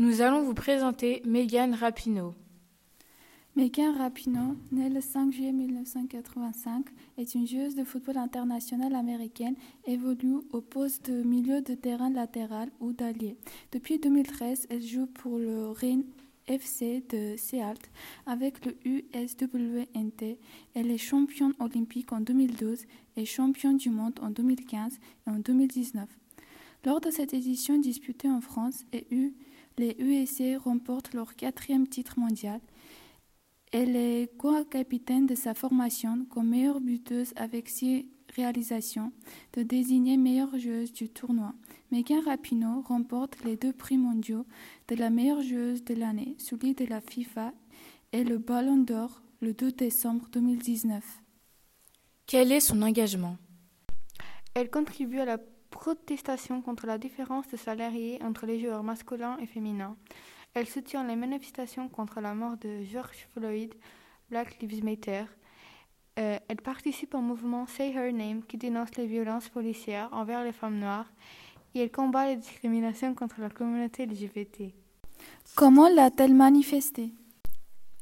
Nous allons vous présenter Megan Rapinoe. Megan Rapinoe, née le 5 juillet 1985, est une joueuse de football international américaine, évolue au poste de milieu de terrain latéral ou d'allié. Depuis 2013, elle joue pour le Rhein FC de Seattle avec le USWNT. Elle est championne olympique en 2012 et championne du monde en 2015 et en 2019. Lors de cette édition disputée en France, les USA remportent leur quatrième titre mondial. Elle est co-capitaine de sa formation comme meilleure buteuse avec six réalisations, de désigner meilleure joueuse du tournoi. Megan Rapinoe remporte les deux prix mondiaux de la meilleure joueuse de l'année, celui de la FIFA et le Ballon d'Or le 2 décembre 2019. Quel est son engagement? Elle contribue à la protestation contre la différence de salariés entre les joueurs masculins et féminins. Elle soutient les manifestations contre la mort de George Floyd, Black Lives Matter. Euh, elle participe au mouvement Say Her Name qui dénonce les violences policières envers les femmes noires et elle combat les discriminations contre la communauté LGBT. Comment l'a-t-elle manifesté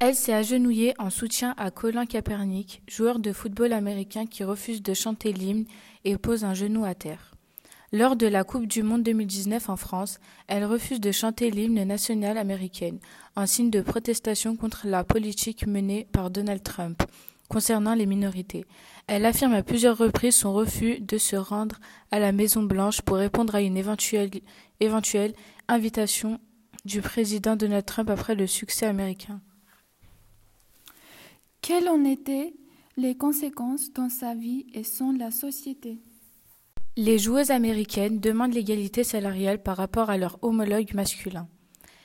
Elle s'est agenouillée en soutien à Colin Kaepernick, joueur de football américain qui refuse de chanter l'hymne et pose un genou à terre. Lors de la Coupe du Monde 2019 en France, elle refuse de chanter l'hymne national américain, en signe de protestation contre la politique menée par Donald Trump concernant les minorités. Elle affirme à plusieurs reprises son refus de se rendre à la Maison Blanche pour répondre à une éventuelle, invitation du président Donald Trump après le succès américain. Quelles en étaient les conséquences dans sa vie et dans la société? Les joueuses américaines demandent l'égalité salariale par rapport à leurs homologues masculins.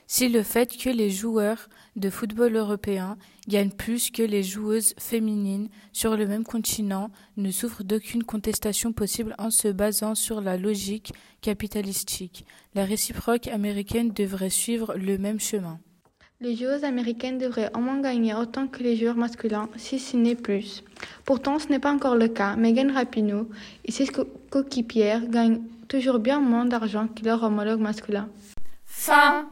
C'est le fait que les joueurs de football européens gagnent plus que les joueuses féminines sur le même continent ne souffrent d'aucune contestation possible en se basant sur la logique capitalistique. La réciproque américaine devrait suivre le même chemin. Les joueuses américaines devraient au moins gagner autant que les joueurs masculins, si ce n'est plus. Pourtant, ce n'est pas encore le cas. Megan Rapinoe et ses coéquipières gagnent toujours bien moins d'argent que leurs homologues masculins. Fin